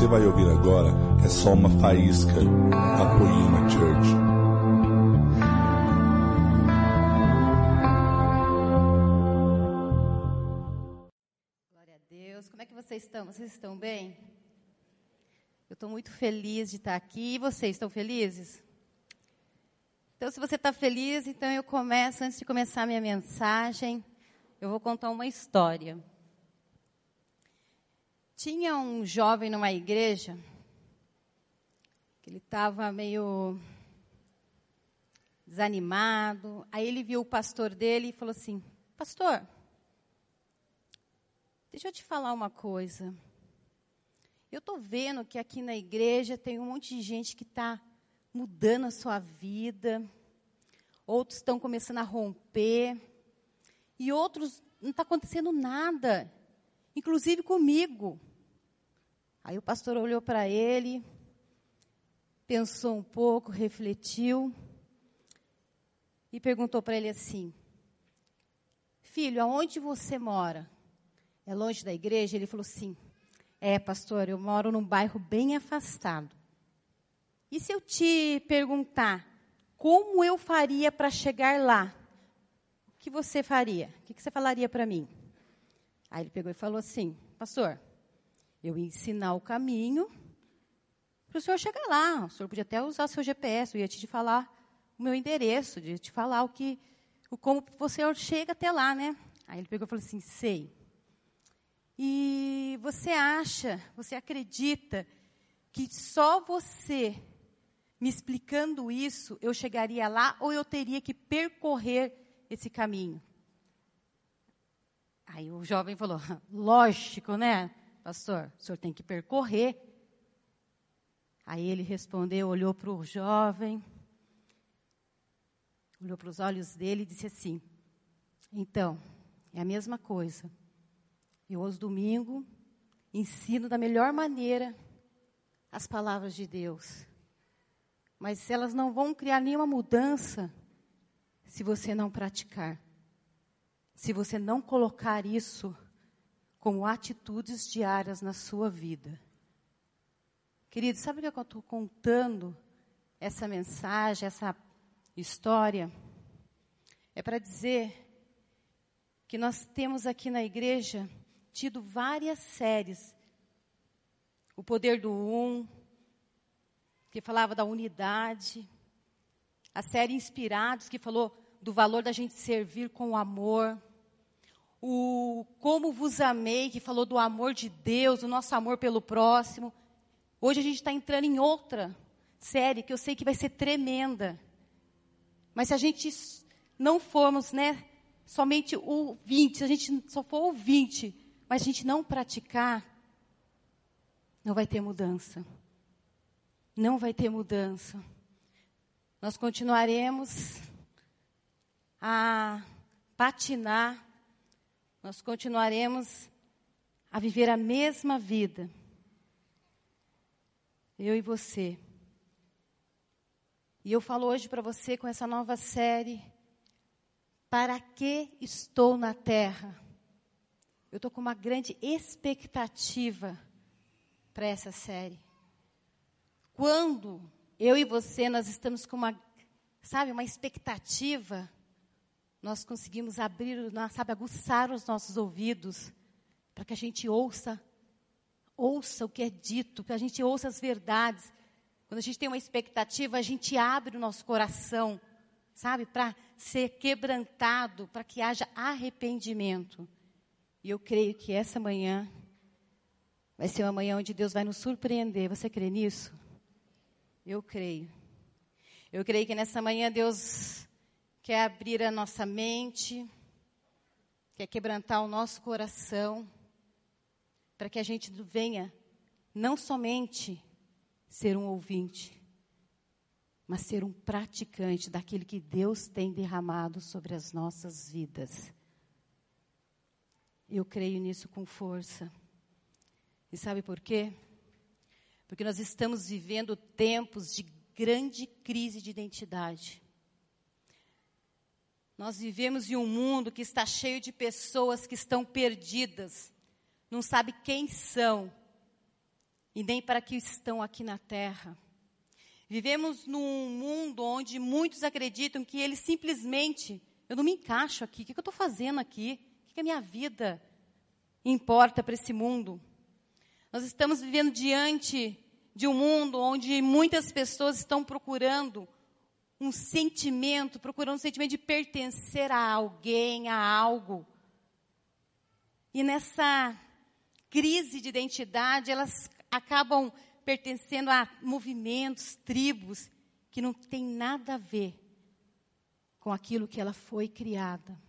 você vai ouvir agora é só uma faísca da Poema Church. Glória a Deus. Como é que vocês estão? Vocês estão bem? Eu estou muito feliz de estar aqui. E vocês estão felizes? Então, se você está feliz, então eu começo, antes de começar a minha mensagem, eu vou contar uma história. Tinha um jovem numa igreja, que ele estava meio desanimado. Aí ele viu o pastor dele e falou assim: Pastor, deixa eu te falar uma coisa. Eu estou vendo que aqui na igreja tem um monte de gente que está mudando a sua vida, outros estão começando a romper, e outros não está acontecendo nada, inclusive comigo. Aí o pastor olhou para ele, pensou um pouco, refletiu e perguntou para ele assim: Filho, aonde você mora? É longe da igreja? Ele falou assim: É, pastor, eu moro num bairro bem afastado. E se eu te perguntar como eu faria para chegar lá? O que você faria? O que você falaria para mim? Aí ele pegou e falou assim: Pastor, eu ia ensinar o caminho para o senhor chegar lá. O senhor podia até usar seu GPS, eu ia te falar o meu endereço, de te falar o que, o como você chega até lá, né? Aí ele pegou e falou assim: Sei. E você acha, você acredita que só você me explicando isso, eu chegaria lá ou eu teria que percorrer esse caminho? Aí o jovem falou: lógico, né, pastor? O senhor tem que percorrer. Aí ele respondeu, olhou para o jovem, olhou para os olhos dele e disse assim: Então, é a mesma coisa. Eu, aos domingos, ensino da melhor maneira as palavras de Deus. Mas elas não vão criar nenhuma mudança se você não praticar. Se você não colocar isso como atitudes diárias na sua vida. Querido, sabe o que eu estou contando essa mensagem, essa história? É para dizer que nós temos aqui na igreja tido várias séries. O poder do um, que falava da unidade. A série Inspirados, que falou do valor da gente servir com amor. O Como Vos Amei, que falou do amor de Deus, do nosso amor pelo próximo. Hoje a gente está entrando em outra série que eu sei que vai ser tremenda. Mas se a gente não formos, né, somente ouvinte, se a gente só for ouvinte, mas a gente não praticar, não vai ter mudança não vai ter mudança. Nós continuaremos a patinar, nós continuaremos a viver a mesma vida. Eu e você. E eu falo hoje para você com essa nova série, Para que estou na terra? Eu estou com uma grande expectativa para essa série quando eu e você nós estamos com uma, sabe, uma expectativa, nós conseguimos abrir, sabe, aguçar os nossos ouvidos para que a gente ouça, ouça o que é dito, para a gente ouça as verdades. Quando a gente tem uma expectativa, a gente abre o nosso coração, sabe, para ser quebrantado, para que haja arrependimento. E eu creio que essa manhã vai ser uma manhã onde Deus vai nos surpreender. Você crê nisso? Eu creio. Eu creio que nessa manhã Deus quer abrir a nossa mente, quer quebrantar o nosso coração, para que a gente venha não somente ser um ouvinte, mas ser um praticante daquilo que Deus tem derramado sobre as nossas vidas. Eu creio nisso com força. E sabe por quê? Porque nós estamos vivendo tempos de grande crise de identidade. Nós vivemos em um mundo que está cheio de pessoas que estão perdidas, não sabe quem são, e nem para que estão aqui na terra. Vivemos num mundo onde muitos acreditam que eles simplesmente, eu não me encaixo aqui, o que eu estou fazendo aqui? O que a minha vida importa para esse mundo? Nós estamos vivendo diante de um mundo onde muitas pessoas estão procurando um sentimento, procurando um sentimento de pertencer a alguém, a algo. E nessa crise de identidade, elas acabam pertencendo a movimentos, tribos, que não tem nada a ver com aquilo que ela foi criada.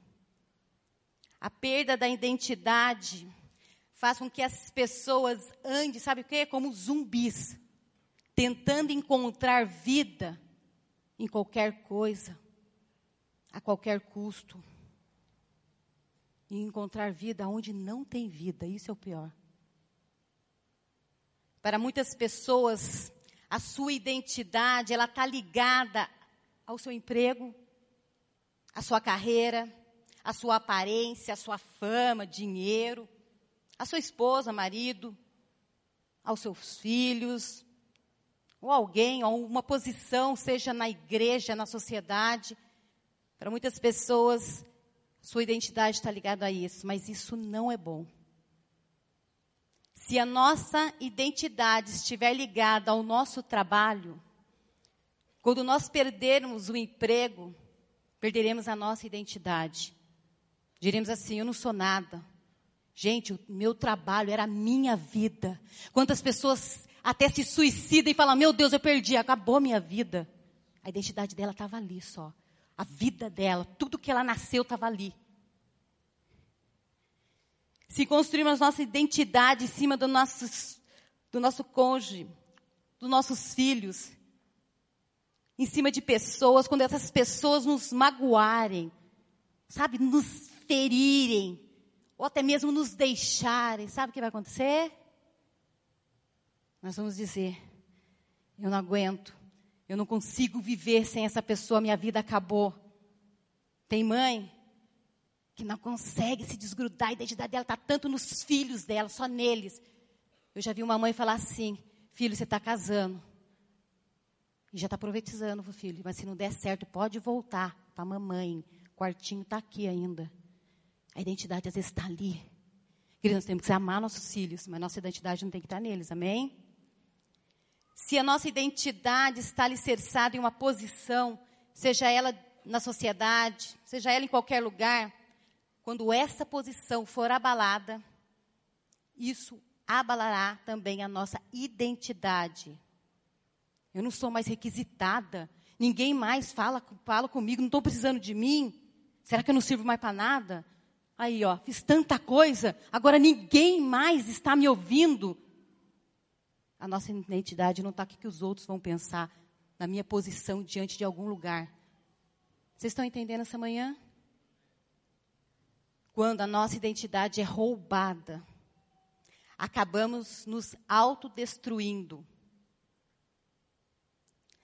A perda da identidade faz com que as pessoas andem, sabe o quê? Como zumbis, tentando encontrar vida em qualquer coisa, a qualquer custo. E encontrar vida onde não tem vida, isso é o pior. Para muitas pessoas, a sua identidade, ela está ligada ao seu emprego, à sua carreira, à sua aparência, à sua fama, dinheiro, à sua esposa, marido, aos seus filhos, ou alguém, ou uma posição, seja na igreja, na sociedade. Para muitas pessoas, sua identidade está ligada a isso, mas isso não é bom. Se a nossa identidade estiver ligada ao nosso trabalho, quando nós perdermos o emprego, perderemos a nossa identidade. Diremos assim: eu não sou nada. Gente, o meu trabalho era a minha vida. Quantas pessoas até se suicidam e falam: meu Deus, eu perdi, acabou minha vida. A identidade dela estava ali só. A vida dela, tudo que ela nasceu estava ali se construirmos nossa identidade em cima do, nosso do nosso cônjuge, dos nossos filhos, em cima de pessoas, quando essas pessoas nos magoarem, sabe, nos ferirem, ou até mesmo nos deixarem, sabe o que vai acontecer? Nós vamos dizer: eu não aguento, eu não consigo viver sem essa pessoa, minha vida acabou. Tem mãe que não consegue se desgrudar, a identidade dela está tanto nos filhos dela, só neles. Eu já vi uma mãe falar assim: filho, você está casando. E já está profetizando o filho, mas se não der certo, pode voltar para a mamãe. O quartinho está aqui ainda. A identidade às vezes está ali. Queridos, nós temos que amar nossos filhos, mas nossa identidade não tem que estar tá neles, amém? Se a nossa identidade está alicerçada em uma posição, seja ela na sociedade, seja ela em qualquer lugar, quando essa posição for abalada, isso abalará também a nossa identidade. Eu não sou mais requisitada, ninguém mais fala, fala comigo, não estou precisando de mim. Será que eu não sirvo mais para nada? Aí, ó, fiz tanta coisa, agora ninguém mais está me ouvindo. A nossa identidade não está aqui que os outros vão pensar na minha posição diante de algum lugar. Vocês estão entendendo essa manhã? quando a nossa identidade é roubada, acabamos nos autodestruindo.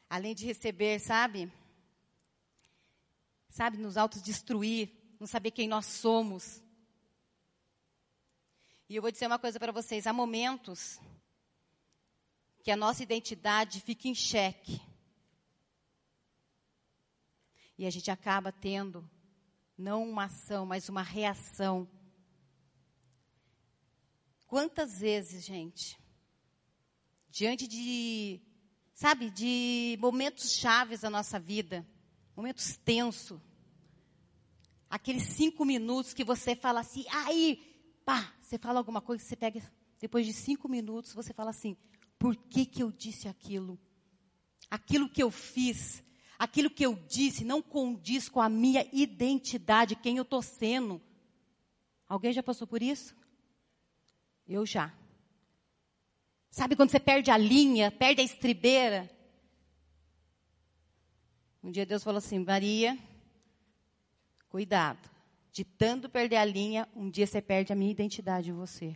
Além de receber, sabe? Sabe, nos autodestruir, não saber quem nós somos. E eu vou dizer uma coisa para vocês: há momentos que a nossa identidade fica em xeque. E a gente acaba tendo não uma ação, mas uma reação. Quantas vezes, gente, diante de, sabe, de momentos chaves da nossa vida, momentos tensos, aqueles cinco minutos que você fala assim, aí, pá, você fala alguma coisa, você pega, depois de cinco minutos, você fala assim, por que que eu disse aquilo? Aquilo que eu fiz, aquilo que eu disse não condiz com a minha identidade, quem eu estou sendo. Alguém já passou por isso? Eu já. Sabe quando você perde a linha, perde a estribeira? Um dia Deus falou assim: Maria, cuidado. De tanto perder a linha, um dia você perde a minha identidade em você.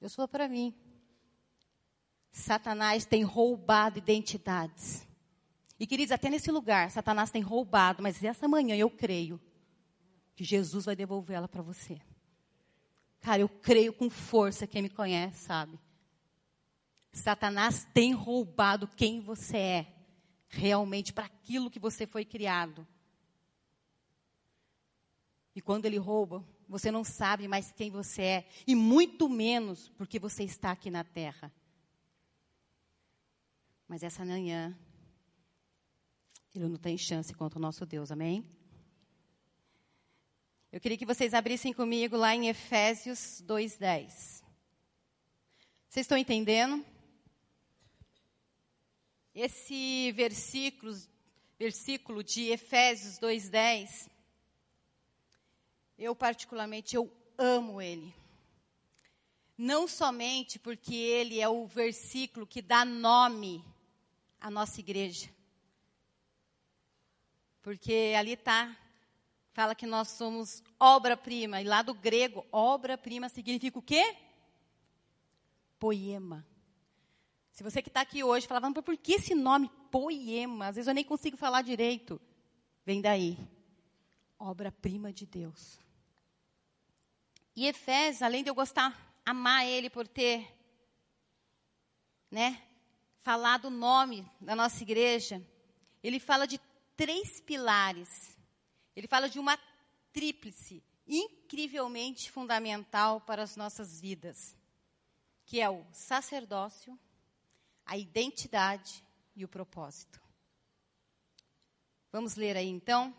Deus falou para mim: Satanás tem roubado identidades. E queridos, até nesse lugar, Satanás tem roubado, mas essa manhã eu creio que Jesus vai devolvê-la para você. Cara, eu creio com força, quem me conhece sabe. Satanás tem roubado quem você é, realmente, para aquilo que você foi criado. E quando ele rouba, você não sabe mais quem você é, e muito menos porque você está aqui na terra. Mas essa manhã, ele não tem chance contra o nosso Deus, amém? Eu queria que vocês abrissem comigo lá em Efésios 2:10. Vocês estão entendendo? Esse versículo, versículo de Efésios 2:10, eu particularmente eu amo ele. Não somente porque ele é o versículo que dá nome à nossa igreja. Porque ali está fala que nós somos obra-prima. E lá do grego, obra-prima significa o quê? Poema. Se você que está aqui hoje falava, por que esse nome poema? Às vezes eu nem consigo falar direito. Vem daí. Obra-prima de Deus. E Efésios, além de eu gostar, amar ele por ter, né, falado o nome da nossa igreja, ele fala de três pilares ele fala de uma tríplice incrivelmente fundamental para as nossas vidas, que é o sacerdócio, a identidade e o propósito. Vamos ler aí então?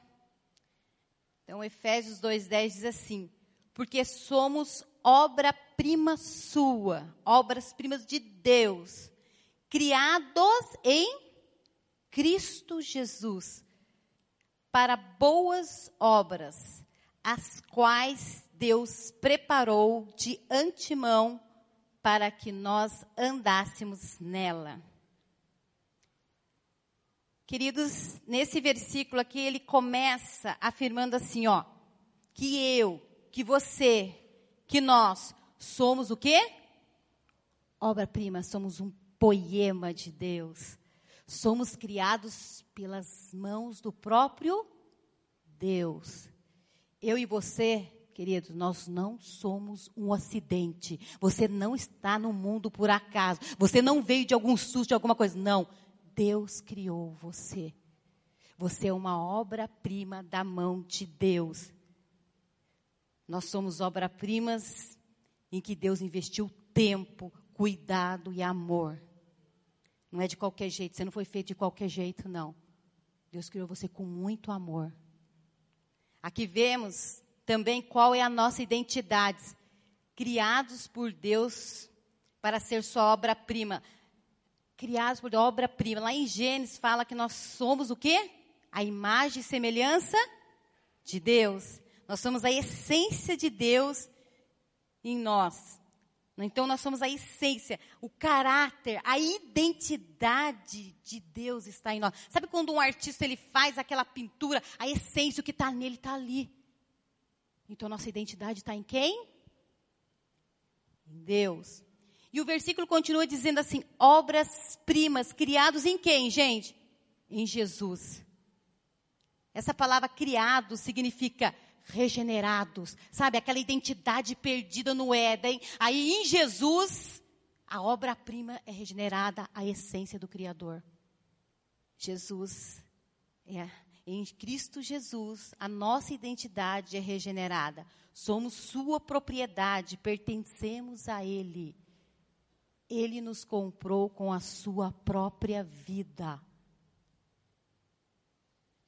Então, Efésios 2,10 diz assim: Porque somos obra-prima sua, obras-primas de Deus, criados em Cristo Jesus para boas obras, as quais Deus preparou de antemão para que nós andássemos nela. Queridos, nesse versículo aqui ele começa afirmando assim, ó, que eu, que você, que nós somos o quê? Obra-prima, somos um poema de Deus. Somos criados pelas mãos do próprio Deus. Eu e você, queridos, nós não somos um acidente. Você não está no mundo por acaso. Você não veio de algum susto, de alguma coisa. Não. Deus criou você. Você é uma obra-prima da mão de Deus. Nós somos obra-primas em que Deus investiu tempo, cuidado e amor. Não é de qualquer jeito, você não foi feito de qualquer jeito, não. Deus criou você com muito amor. Aqui vemos também qual é a nossa identidade. Criados por Deus para ser sua obra-prima. Criados por obra-prima. Lá em Gênesis fala que nós somos o quê? A imagem e semelhança de Deus. Nós somos a essência de Deus em nós. Então nós somos a essência, o caráter, a identidade de Deus está em nós. Sabe quando um artista ele faz aquela pintura, a essência, o que está nele está ali. Então nossa identidade está em quem? Em Deus. E o versículo continua dizendo assim: obras primas, criados em quem, gente? Em Jesus. Essa palavra criado significa regenerados, sabe? Aquela identidade perdida no Éden. Aí em Jesus, a obra-prima é regenerada, a essência do Criador. Jesus, é, em Cristo Jesus, a nossa identidade é regenerada. Somos sua propriedade, pertencemos a Ele. Ele nos comprou com a sua própria vida.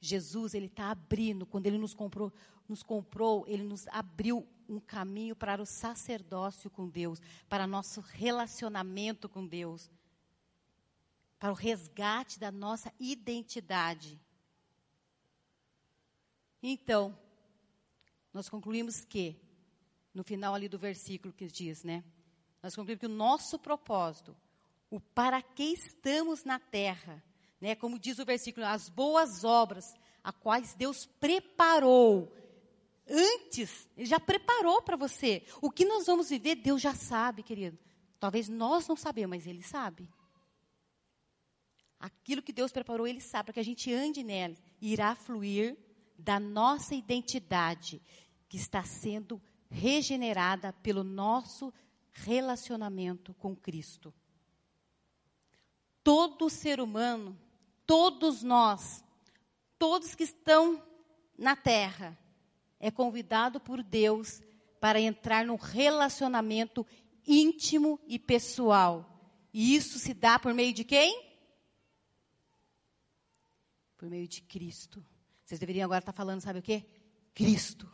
Jesus, ele está abrindo, quando ele nos comprou, nos comprou, ele nos abriu um caminho para o sacerdócio com Deus, para nosso relacionamento com Deus, para o resgate da nossa identidade. Então, nós concluímos que, no final ali do versículo que diz, né? Nós concluímos que o nosso propósito, o para que estamos na terra, né? Como diz o versículo, as boas obras a quais Deus preparou antes, Ele já preparou para você. O que nós vamos viver, Deus já sabe, querido. Talvez nós não sabemos, mas Ele sabe. Aquilo que Deus preparou, Ele sabe, para que a gente ande nela. Irá fluir da nossa identidade, que está sendo regenerada pelo nosso relacionamento com Cristo. todo ser humano, todos nós, todos que estão na terra, é convidado por Deus para entrar num relacionamento íntimo e pessoal. E isso se dá por meio de quem? Por meio de Cristo. Vocês deveriam agora estar falando, sabe o quê? Cristo.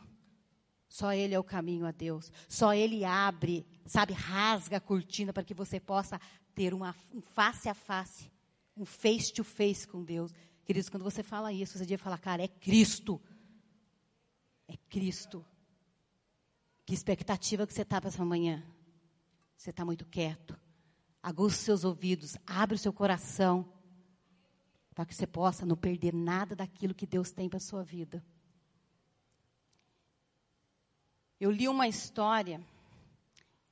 Só Ele é o caminho a Deus. Só Ele abre, sabe, rasga a cortina para que você possa ter uma, um face a face, um face to face com Deus. Queridos, quando você fala isso, você devia falar, cara, é Cristo. É Cristo. Que expectativa que você está para essa manhã? Você está muito quieto. Aguça os seus ouvidos, abre o seu coração, para que você possa não perder nada daquilo que Deus tem para a sua vida. Eu li uma história,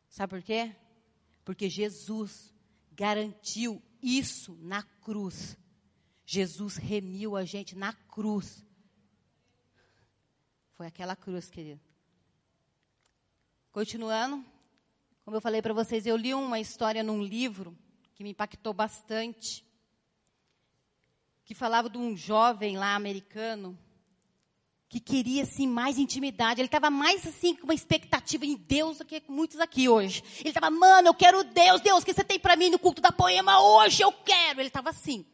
sabe por quê? Porque Jesus garantiu isso na cruz. Jesus remiu a gente na cruz. Foi aquela cruz, querido. Continuando, como eu falei para vocês, eu li uma história num livro que me impactou bastante, que falava de um jovem lá americano que queria assim mais intimidade. Ele estava mais assim com uma expectativa em Deus do que muitos aqui hoje. Ele estava, mano, eu quero Deus, Deus, o que você tem para mim no culto da poema hoje? Eu quero. Ele estava assim.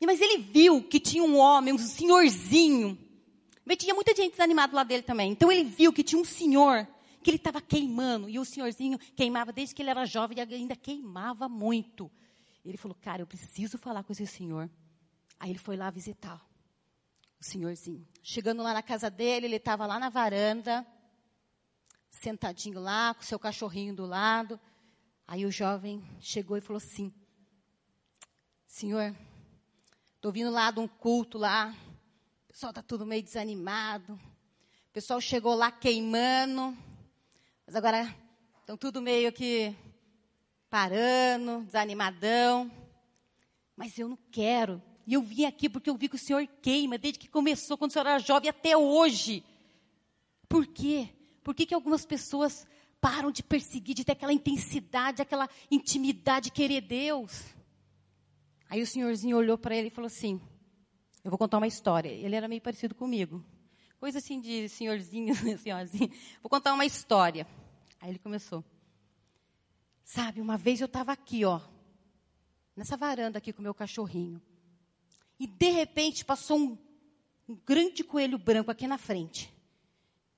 Mas ele viu que tinha um homem, um senhorzinho. Mas tinha muita gente desanimada lá dele também. Então ele viu que tinha um senhor que ele estava queimando. E o senhorzinho queimava desde que ele era jovem e ainda queimava muito. Ele falou, cara, eu preciso falar com esse senhor. Aí ele foi lá visitar o senhorzinho. Chegando lá na casa dele, ele estava lá na varanda, sentadinho lá, com seu cachorrinho do lado. Aí o jovem chegou e falou assim: Senhor, estou vindo lá de um culto lá, o pessoal está tudo meio desanimado, o pessoal chegou lá queimando, mas agora estão tudo meio que parando, desanimadão. Mas eu não quero. E eu vim aqui porque eu vi que o Senhor queima desde que começou, quando o Senhor era jovem, até hoje. Por quê? Por que, que algumas pessoas param de perseguir, de ter aquela intensidade, aquela intimidade, de querer Deus? Aí o senhorzinho olhou para ele e falou assim: Eu vou contar uma história. Ele era meio parecido comigo coisa assim de senhorzinho, senhorzinho. Vou contar uma história. Aí ele começou. Sabe, uma vez eu estava aqui, ó, nessa varanda aqui com meu cachorrinho. E de repente passou um, um grande coelho branco aqui na frente.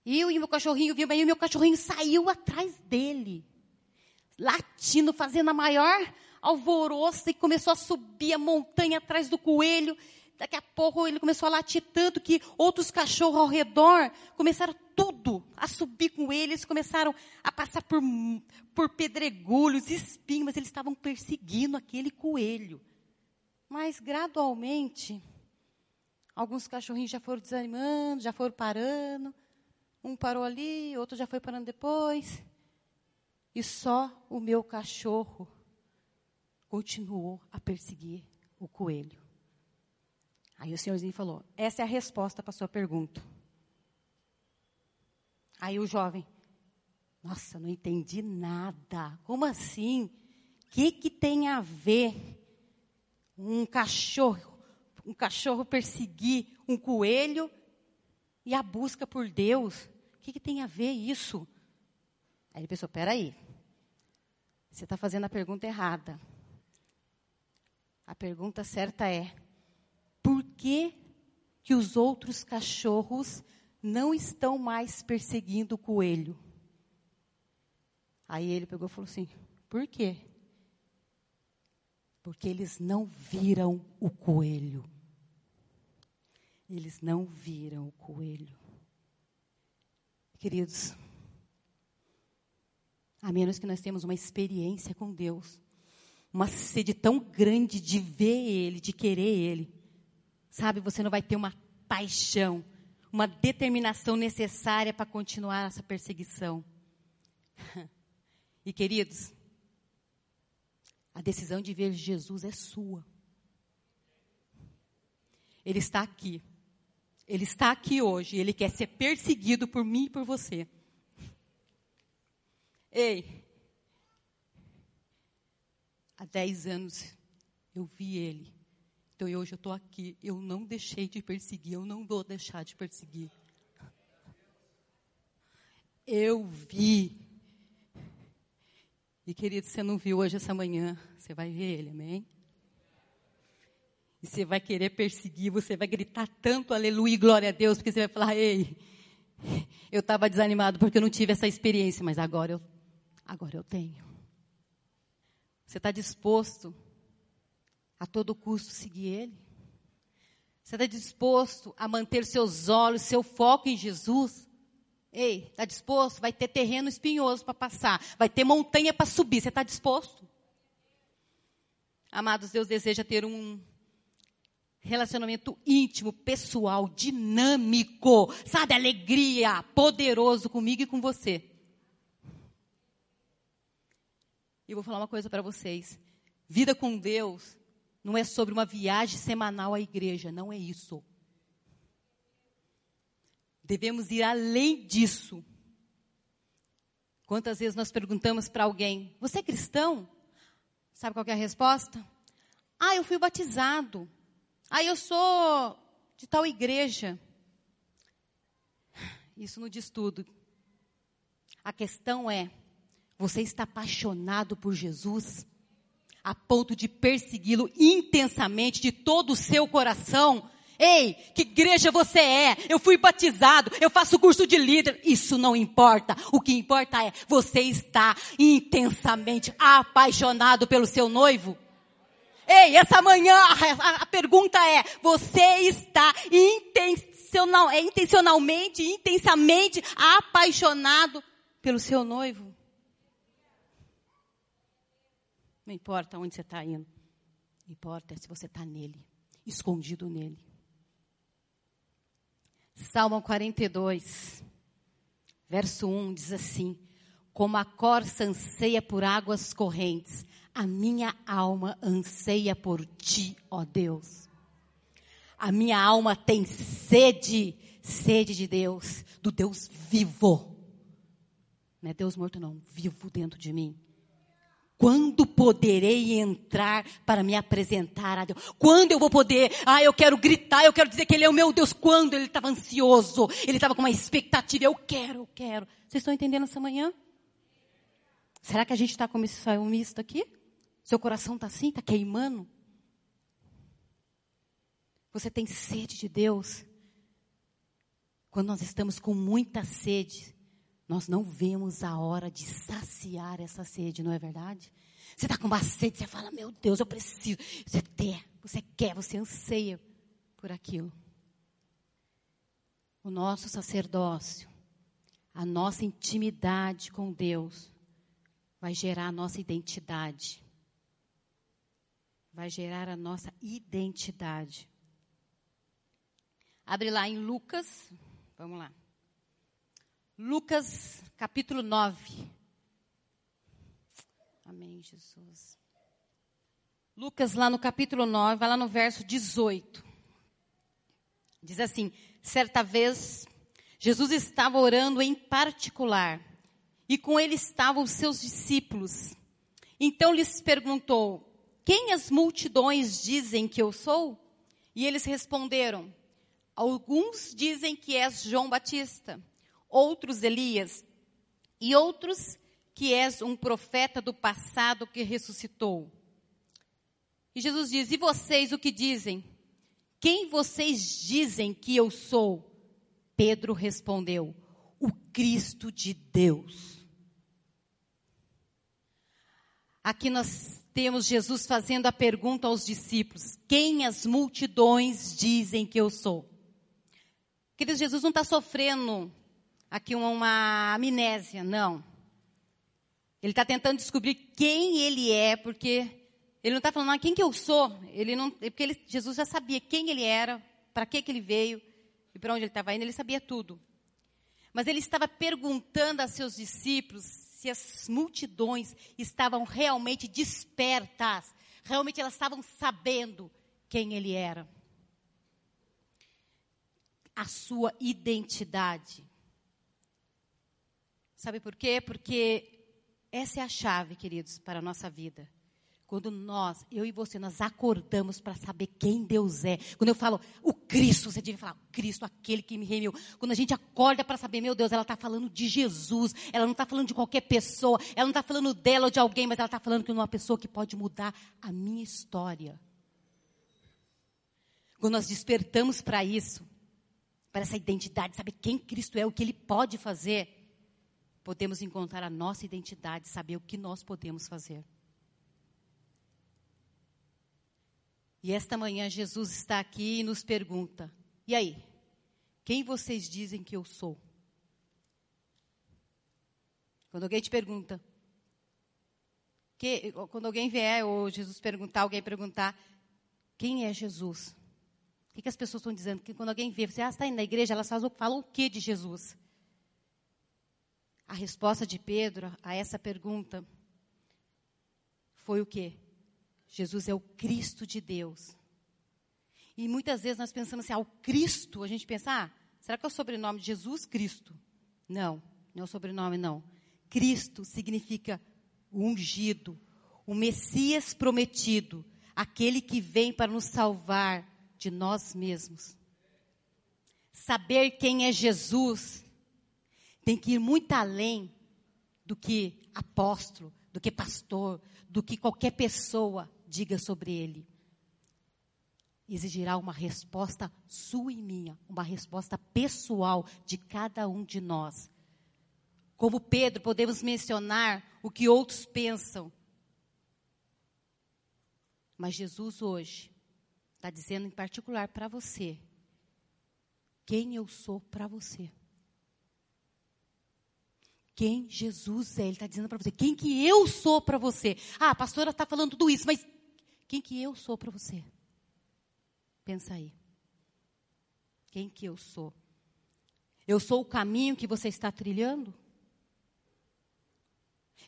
Eu e meu cachorrinho vimos, aí o meu cachorrinho saiu atrás dele, latindo, fazendo a maior alvoroço e começou a subir a montanha atrás do coelho. Daqui a pouco ele começou a latir tanto que outros cachorros ao redor começaram tudo a subir com ele. Eles começaram a passar por, por pedregulhos, espinhos, mas eles estavam perseguindo aquele coelho. Mas gradualmente, alguns cachorrinhos já foram desanimando, já foram parando. Um parou ali, outro já foi parando depois. E só o meu cachorro continuou a perseguir o coelho. Aí o senhorzinho falou: Essa é a resposta para a sua pergunta. Aí o jovem: Nossa, não entendi nada. Como assim? O que, que tem a ver um cachorro, um cachorro perseguir um coelho e a busca por Deus? O que, que tem a ver isso? Aí ele pensou: Peraí, você está fazendo a pergunta errada. A pergunta certa é: que, que os outros cachorros não estão mais perseguindo o coelho? Aí ele pegou e falou assim: por quê? Porque eles não viram o coelho. Eles não viram o coelho. Queridos, a menos que nós tenhamos uma experiência com Deus, uma sede tão grande de ver Ele, de querer Ele, Sabe, você não vai ter uma paixão, uma determinação necessária para continuar essa perseguição. E queridos, a decisão de ver Jesus é sua. Ele está aqui. Ele está aqui hoje. Ele quer ser perseguido por mim e por você. Ei, há dez anos Eu vi ele. Então hoje eu estou aqui. Eu não deixei de perseguir. Eu não vou deixar de perseguir. Eu vi. E querido, você não viu hoje essa manhã. Você vai ver ele, amém? E você vai querer perseguir, você vai gritar tanto aleluia e glória a Deus, porque você vai falar, ei, eu estava desanimado porque eu não tive essa experiência, mas agora eu, agora eu tenho. Você está disposto a todo custo seguir Ele? Você está disposto a manter seus olhos, seu foco em Jesus? Ei, está disposto? Vai ter terreno espinhoso para passar, vai ter montanha para subir. Você está disposto? Amados, Deus deseja ter um relacionamento íntimo, pessoal, dinâmico, sabe? Alegria, poderoso comigo e com você. E eu vou falar uma coisa para vocês. Vida com Deus não é sobre uma viagem semanal à igreja, não é isso. Devemos ir além disso. Quantas vezes nós perguntamos para alguém: Você é cristão? Sabe qual é a resposta? Ah, eu fui batizado. Ah, eu sou de tal igreja. Isso não diz tudo. A questão é: você está apaixonado por Jesus a ponto de persegui-lo intensamente de todo o seu coração? Ei, que igreja você é? Eu fui batizado, eu faço curso de líder. Isso não importa. O que importa é você está intensamente apaixonado pelo seu noivo. Ei, essa manhã a, a pergunta é: você está intencional, é intencionalmente, intensamente apaixonado pelo seu noivo? Não importa onde você está indo. Importa se você está nele, escondido nele. Salmo 42, verso 1 diz assim: Como a corça anseia por águas correntes, a minha alma anseia por ti, ó Deus. A minha alma tem sede, sede de Deus, do Deus vivo. Não é Deus morto, não, vivo dentro de mim. Quando poderei entrar para me apresentar a Deus? Quando eu vou poder? Ah, eu quero gritar, eu quero dizer que Ele é o meu Deus. Quando ele estava ansioso, ele estava com uma expectativa. Eu quero, eu quero. Vocês estão entendendo essa manhã? Será que a gente está como esse salmista aqui? Seu coração está assim, está queimando? Você tem sede de Deus? Quando nós estamos com muita sede, nós não vemos a hora de saciar essa sede, não é verdade? Você está com uma sede, você fala, meu Deus, eu preciso. Você quer, você quer, você anseia por aquilo. O nosso sacerdócio, a nossa intimidade com Deus, vai gerar a nossa identidade vai gerar a nossa identidade. Abre lá em Lucas, vamos lá. Lucas capítulo 9. Amém, Jesus. Lucas lá no capítulo 9, vai lá no verso 18. Diz assim: certa vez, Jesus estava orando em particular, e com ele estavam os seus discípulos. Então lhes perguntou: quem as multidões dizem que eu sou? E eles responderam: Alguns dizem que és João Batista, outros Elias, e outros que és um profeta do passado que ressuscitou. E Jesus diz: E vocês o que dizem? Quem vocês dizem que eu sou? Pedro respondeu: O Cristo de Deus. Aqui nós temos Jesus fazendo a pergunta aos discípulos: Quem as multidões dizem que eu sou? Queridos, Jesus não está sofrendo aqui uma amnésia, não. Ele está tentando descobrir quem ele é, porque ele não está falando, ah, quem que eu sou? Ele não, porque ele, Jesus já sabia quem ele era, para que, que ele veio e para onde ele estava indo, ele sabia tudo. Mas ele estava perguntando a seus discípulos se as multidões estavam realmente despertas, realmente elas estavam sabendo quem ele era. A sua identidade. Sabe por quê? Porque essa é a chave, queridos, para a nossa vida. Quando nós, eu e você, nós acordamos para saber quem Deus é. Quando eu falo o Cristo, você deve falar, o Cristo, aquele que me remiu. Quando a gente acorda para saber, meu Deus, ela está falando de Jesus. Ela não está falando de qualquer pessoa. Ela não está falando dela ou de alguém, mas ela está falando de uma pessoa que pode mudar a minha história. Quando nós despertamos para isso, para essa identidade, saber quem Cristo é, o que Ele pode fazer, podemos encontrar a nossa identidade, saber o que nós podemos fazer. E esta manhã Jesus está aqui e nos pergunta: e aí? Quem vocês dizem que eu sou? Quando alguém te pergunta, que, quando alguém vier, ou Jesus perguntar, alguém perguntar, quem é Jesus? O que, que as pessoas estão dizendo? Que quando alguém vê, você ah, está indo na igreja, elas falam, falam o que de Jesus? A resposta de Pedro a essa pergunta foi o quê? Jesus é o Cristo de Deus. E muitas vezes nós pensamos assim, ah, o Cristo, a gente pensa, ah, será que é o sobrenome de Jesus Cristo? Não, não é o sobrenome, não. Cristo significa o ungido, o Messias prometido, aquele que vem para nos salvar de nós mesmos. Saber quem é Jesus tem que ir muito além do que apóstolo, do que pastor, do que qualquer pessoa diga sobre ele. Exigirá uma resposta sua e minha, uma resposta pessoal de cada um de nós. Como Pedro, podemos mencionar o que outros pensam. Mas Jesus hoje está dizendo em particular para você quem eu sou para você. Quem Jesus é, Ele está dizendo para você, quem que eu sou para você. Ah, a pastora está falando tudo isso, mas quem que eu sou para você? Pensa aí. Quem que eu sou? Eu sou o caminho que você está trilhando?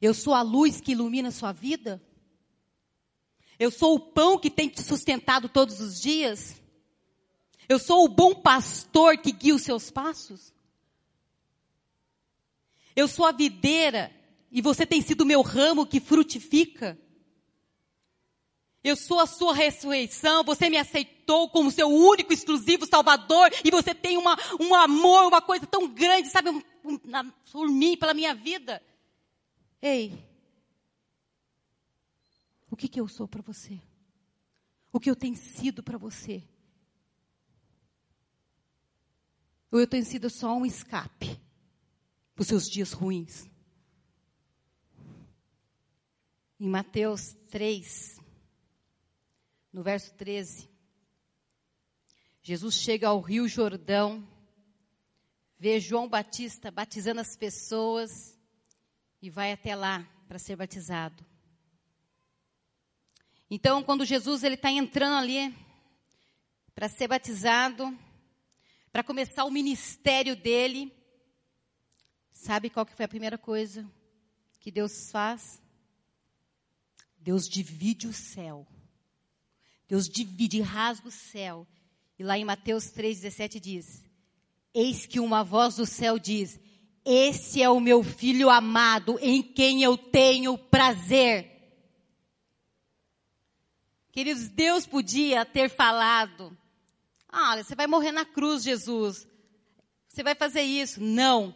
Eu sou a luz que ilumina a sua vida? Eu sou o pão que tem te sustentado todos os dias? Eu sou o bom pastor que guia os seus passos? Eu sou a videira e você tem sido o meu ramo que frutifica? Eu sou a sua ressurreição, você me aceitou como seu único, exclusivo Salvador, e você tem uma, um amor, uma coisa tão grande, sabe, um, um, por mim, pela minha vida. Ei, o que, que eu sou para você? O que eu tenho sido para você? Ou eu tenho sido só um escape para os seus dias ruins? Em Mateus 3, no verso 13. Jesus chega ao Rio Jordão, vê João Batista batizando as pessoas e vai até lá para ser batizado. Então, quando Jesus ele está entrando ali para ser batizado, para começar o ministério dele, sabe qual que foi a primeira coisa que Deus faz? Deus divide o céu. Deus divide, rasga o céu. E lá em Mateus 3,17 diz: Eis que uma voz do céu diz: Esse é o meu filho amado, em quem eu tenho prazer. Queridos, Deus podia ter falado: ah, você vai morrer na cruz, Jesus. Você vai fazer isso. Não.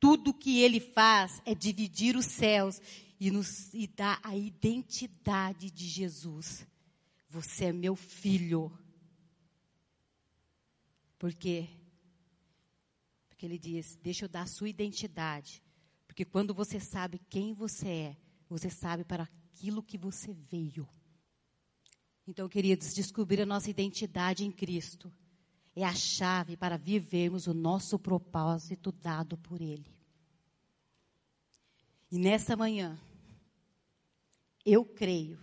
Tudo que ele faz é dividir os céus e nos e dar a identidade de Jesus. Você é meu filho. Por quê? Porque ele diz: Deixa eu dar a sua identidade. Porque quando você sabe quem você é, você sabe para aquilo que você veio. Então, queridos, descobrir a nossa identidade em Cristo é a chave para vivermos o nosso propósito dado por Ele. E nessa manhã, eu creio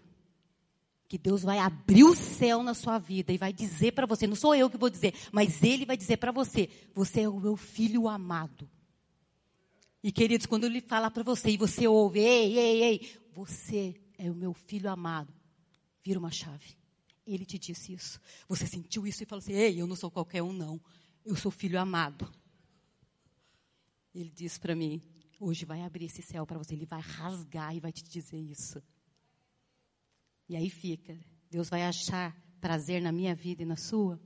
que Deus vai abrir o céu na sua vida e vai dizer para você, não sou eu que vou dizer, mas Ele vai dizer para você: você é o meu filho amado. E queridos, quando Ele fala para você e você ouve, ei, ei, ei, você é o meu filho amado, vira uma chave. Ele te disse isso. Você sentiu isso e falou assim: ei, eu não sou qualquer um, não. Eu sou filho amado. Ele disse para mim: hoje vai abrir esse céu para você. Ele vai rasgar e vai te dizer isso. E aí fica. Deus vai achar prazer na minha vida e na sua?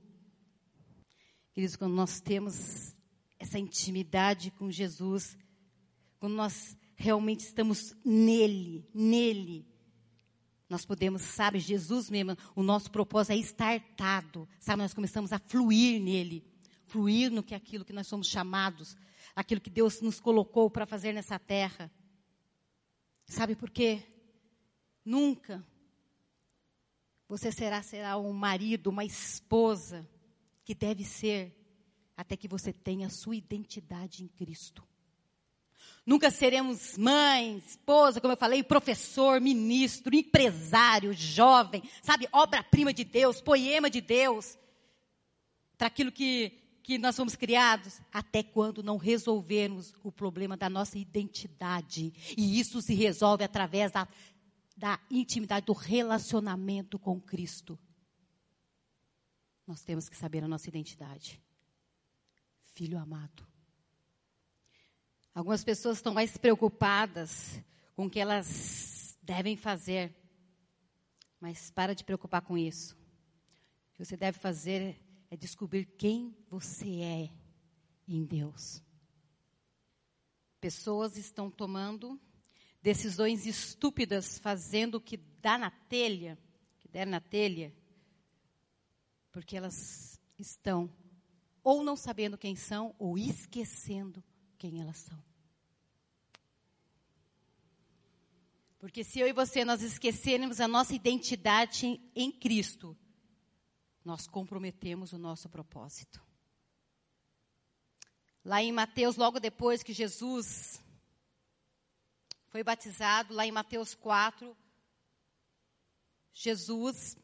Queridos, quando nós temos essa intimidade com Jesus, quando nós realmente estamos nele, nele, nós podemos, sabe, Jesus mesmo, o nosso propósito é estartado, sabe, nós começamos a fluir nele, fluir no que é aquilo que nós somos chamados, aquilo que Deus nos colocou para fazer nessa terra. Sabe por quê? Nunca você será, será um marido, uma esposa que deve ser até que você tenha a sua identidade em Cristo. Nunca seremos mãe, esposa, como eu falei, professor, ministro, empresário, jovem, sabe, obra-prima de Deus, poema de Deus, para aquilo que, que nós fomos criados, até quando não resolvermos o problema da nossa identidade. E isso se resolve através da, da intimidade, do relacionamento com Cristo. Nós temos que saber a nossa identidade. Filho amado. Algumas pessoas estão mais preocupadas com o que elas devem fazer. Mas para de preocupar com isso. O que você deve fazer é descobrir quem você é em Deus. Pessoas estão tomando decisões estúpidas, fazendo o que dá na telha, que der na telha, porque elas estão ou não sabendo quem são ou esquecendo quem elas são. Porque se eu e você nós esquecermos a nossa identidade em Cristo, nós comprometemos o nosso propósito. Lá em Mateus, logo depois que Jesus foi batizado, lá em Mateus 4, Jesus,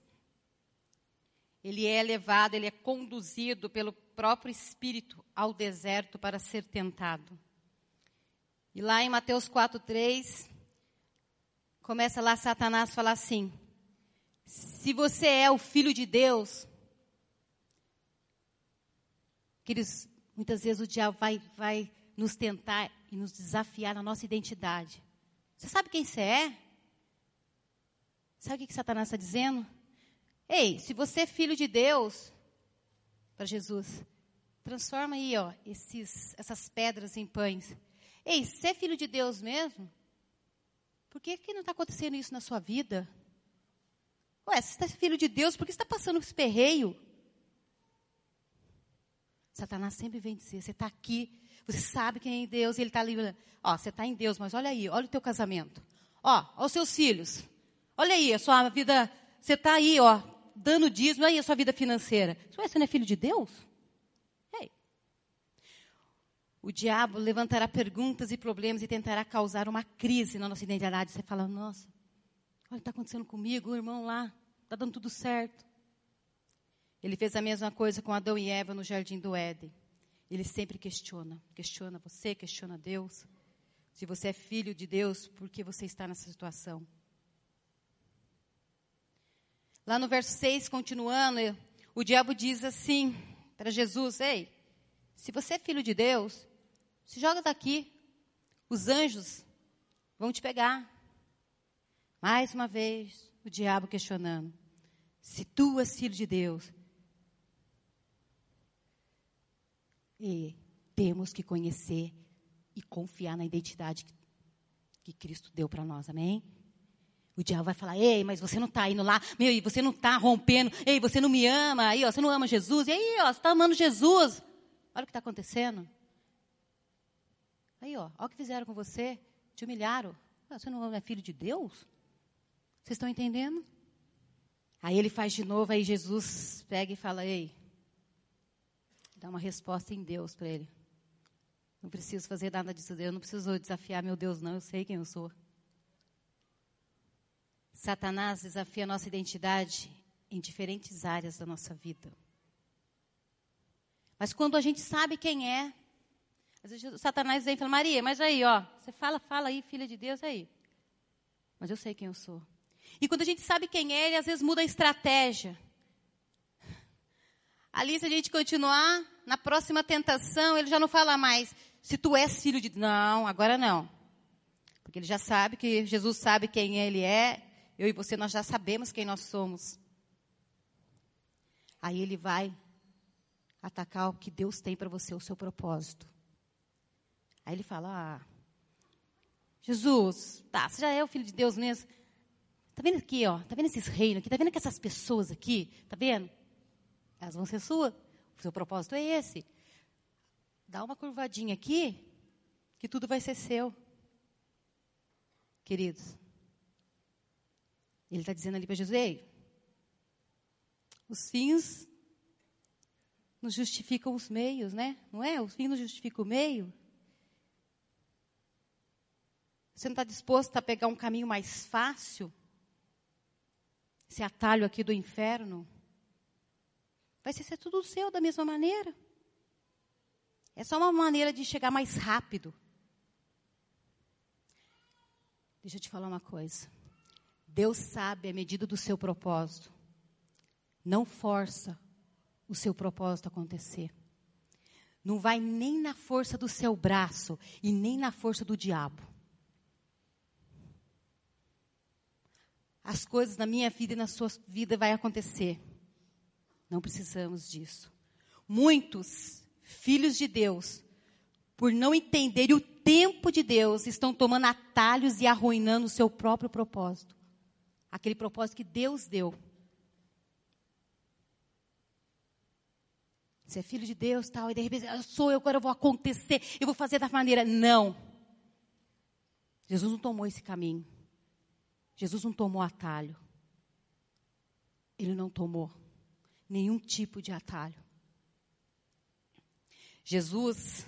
ele é levado, ele é conduzido pelo próprio Espírito ao deserto para ser tentado. E lá em Mateus 4,3, começa lá Satanás falar assim: se você é o filho de Deus, queridos, muitas vezes o diabo vai, vai nos tentar e nos desafiar na nossa identidade. Você sabe quem você é? Sabe o que, que Satanás está dizendo? Ei, se você é filho de Deus, para Jesus. Transforma aí, ó, esses, essas pedras em pães. Ei, você é filho de Deus mesmo? Por que, que não está acontecendo isso na sua vida? Ué, você está filho de Deus, por que você está passando esse perreio? Satanás sempre vem dizer, você está aqui, você sabe quem é Deus, e ele está ali, ó, você está em Deus, mas olha aí, olha o teu casamento. Ó, olha os seus filhos. Olha aí, a sua vida, você está aí, ó, dando dízimo, aí a sua vida financeira. Você não é filho de Deus? Ei. O diabo levantará perguntas e problemas e tentará causar uma crise na nossa identidade. Você fala, nossa, olha o que está acontecendo comigo, o irmão lá, está dando tudo certo. Ele fez a mesma coisa com Adão e Eva no jardim do Éden. Ele sempre questiona. Questiona você, questiona Deus. Se você é filho de Deus, por que você está nessa situação? Lá no verso 6, continuando, o diabo diz assim para Jesus: Ei, se você é filho de Deus, se joga daqui, os anjos vão te pegar. Mais uma vez, o diabo questionando: Se tu és filho de Deus, e temos que conhecer e confiar na identidade que Cristo deu para nós, amém? O diabo vai falar, ei, mas você não está indo lá, meu, e você não está rompendo, ei, você não me ama, aí, ó, você não ama Jesus, e aí, ó, você está amando Jesus. Olha o que está acontecendo. Aí, ó, olha o que fizeram com você, te humilharam. Ah, você não é filho de Deus? Vocês estão entendendo? Aí ele faz de novo, aí Jesus pega e fala, ei, dá uma resposta em Deus para ele. Não preciso fazer nada disso, eu não preciso desafiar meu Deus, não, eu sei quem eu sou. Satanás desafia a nossa identidade em diferentes áreas da nossa vida. Mas quando a gente sabe quem é, às vezes Satanás vem e fala, Maria, mas aí, ó, você fala, fala aí, filha de Deus, aí. Mas eu sei quem eu sou. E quando a gente sabe quem é, ele às vezes muda a estratégia. Ali, se a gente continuar, na próxima tentação, ele já não fala mais, se tu és filho de Não, agora não. Porque ele já sabe que Jesus sabe quem ele é, Eu e você, nós já sabemos quem nós somos. Aí ele vai atacar o que Deus tem para você, o seu propósito. Aí ele fala: ah, Jesus, tá, você já é o filho de Deus mesmo. Tá vendo aqui, ó? Tá vendo esses reinos aqui? Tá vendo que essas pessoas aqui? Tá vendo? Elas vão ser suas. O seu propósito é esse. Dá uma curvadinha aqui, que tudo vai ser seu. Queridos, ele está dizendo ali para Jesus: Ei, os fins nos justificam os meios, né? Não é? Os fins nos justificam o meio. Você não está disposto a pegar um caminho mais fácil? Esse atalho aqui do inferno? Vai ser tudo seu da mesma maneira. É só uma maneira de chegar mais rápido. Deixa eu te falar uma coisa. Deus sabe a medida do seu propósito. Não força o seu propósito acontecer. Não vai nem na força do seu braço e nem na força do diabo. As coisas na minha vida e na sua vida vai acontecer. Não precisamos disso. Muitos filhos de Deus, por não entenderem o tempo de Deus, estão tomando atalhos e arruinando o seu próprio propósito. Aquele propósito que Deus deu. Você é filho de Deus, tal, e de repente, eu sou eu, agora eu vou acontecer, eu vou fazer da maneira. Não. Jesus não tomou esse caminho. Jesus não tomou atalho. Ele não tomou nenhum tipo de atalho. Jesus,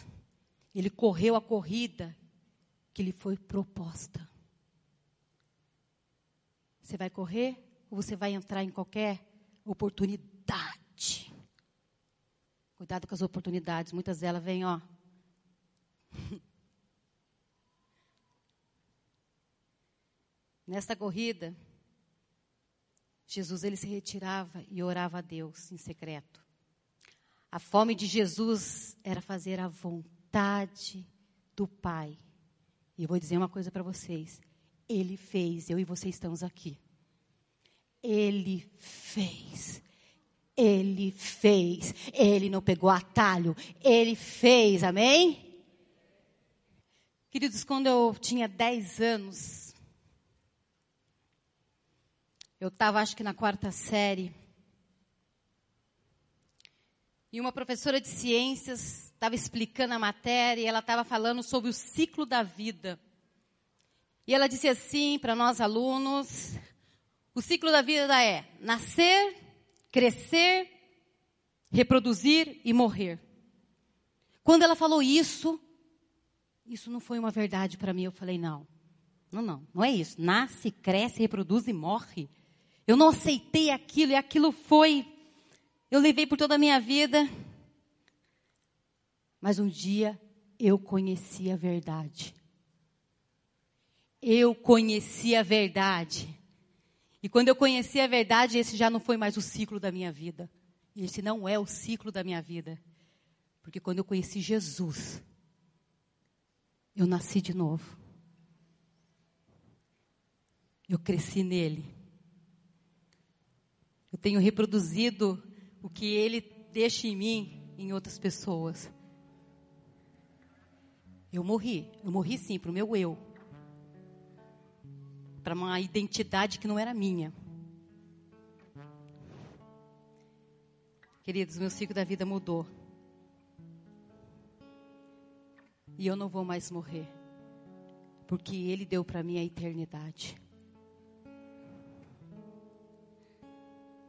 ele correu a corrida que lhe foi proposta. Você vai correr ou você vai entrar em qualquer oportunidade? Cuidado com as oportunidades, muitas delas vêm, ó. Nesta corrida, Jesus ele se retirava e orava a Deus em secreto. A fome de Jesus era fazer a vontade do Pai. E eu vou dizer uma coisa para vocês. Ele fez, eu e você estamos aqui. Ele fez. Ele fez. Ele não pegou atalho. Ele fez, amém? Queridos, quando eu tinha 10 anos, eu estava, acho que na quarta série, e uma professora de ciências estava explicando a matéria e ela estava falando sobre o ciclo da vida. E ela disse assim para nós alunos: o ciclo da vida é nascer, crescer, reproduzir e morrer. Quando ela falou isso, isso não foi uma verdade para mim. Eu falei, não, não, não, não é isso. Nasce, cresce, reproduz e morre. Eu não aceitei aquilo e aquilo foi. Eu levei por toda a minha vida. Mas um dia eu conheci a verdade. Eu conheci a verdade. E quando eu conheci a verdade, esse já não foi mais o ciclo da minha vida. Esse não é o ciclo da minha vida. Porque quando eu conheci Jesus, eu nasci de novo. Eu cresci nele. Eu tenho reproduzido o que ele deixa em mim em outras pessoas. Eu morri. Eu morri sim para o meu eu para uma identidade que não era minha. Queridos, meu ciclo da vida mudou. E eu não vou mais morrer. Porque Ele deu para mim a eternidade.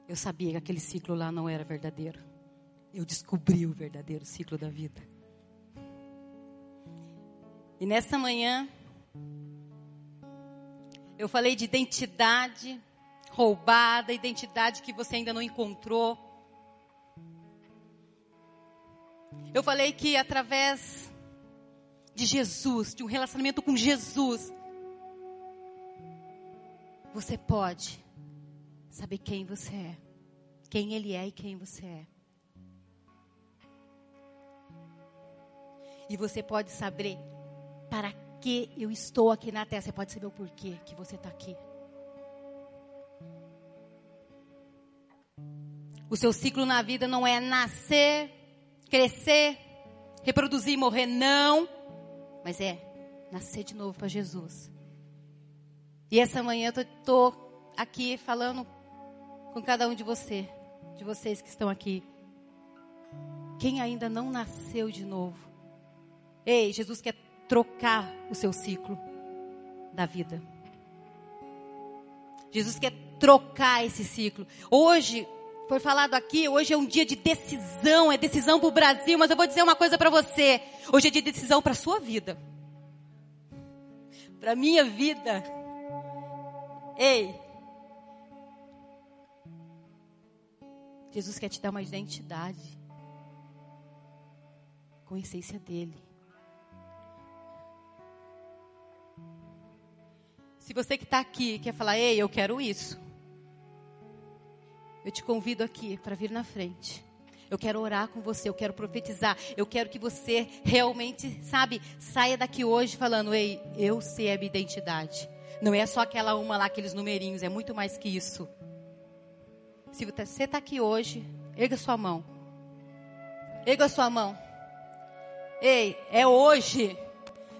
Eu sabia que aquele ciclo lá não era verdadeiro. Eu descobri o verdadeiro ciclo da vida. E nessa manhã, eu falei de identidade roubada, identidade que você ainda não encontrou. Eu falei que através de Jesus, de um relacionamento com Jesus, você pode saber quem você é, quem Ele é e quem você é. E você pode saber para que eu estou aqui na terra. Você pode saber o porquê que você está aqui. O seu ciclo na vida não é nascer, crescer, reproduzir e morrer, não. Mas é nascer de novo para Jesus. E essa manhã eu estou aqui falando com cada um de você, de vocês que estão aqui. Quem ainda não nasceu de novo? Ei, Jesus quer trocar o seu ciclo da vida. Jesus quer trocar esse ciclo. Hoje, foi falado aqui, hoje é um dia de decisão, é decisão para o Brasil, mas eu vou dizer uma coisa para você. Hoje é de decisão para a sua vida. Para a minha vida. Ei. Jesus quer te dar uma identidade com a essência dele. Se você que está aqui quer falar, ei, eu quero isso. Eu te convido aqui para vir na frente. Eu quero orar com você, eu quero profetizar. Eu quero que você realmente, sabe, saia daqui hoje falando: Ei, eu sei a minha identidade. Não é só aquela uma lá, aqueles numerinhos, é muito mais que isso. Se você está aqui hoje, erga sua mão. Erga sua mão. Ei, é hoje.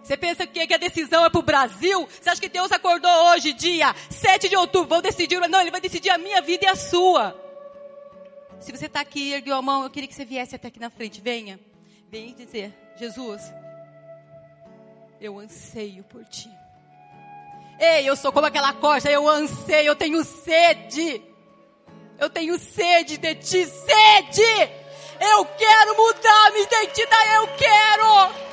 Você pensa que a decisão é para o Brasil? Você acha que Deus acordou hoje, dia 7 de outubro, vão decidir? Não, Ele vai decidir a minha vida e a sua. Se você está aqui, ergueu a mão, eu queria que você viesse até aqui na frente. Venha. Venha dizer, Jesus, eu anseio por Ti. Ei, eu sou como aquela corça, eu anseio, eu tenho sede. Eu tenho sede de Ti, sede. Eu quero mudar minha identidade, eu quero.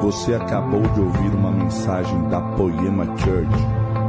Você acabou de ouvir uma mensagem da Poema Church.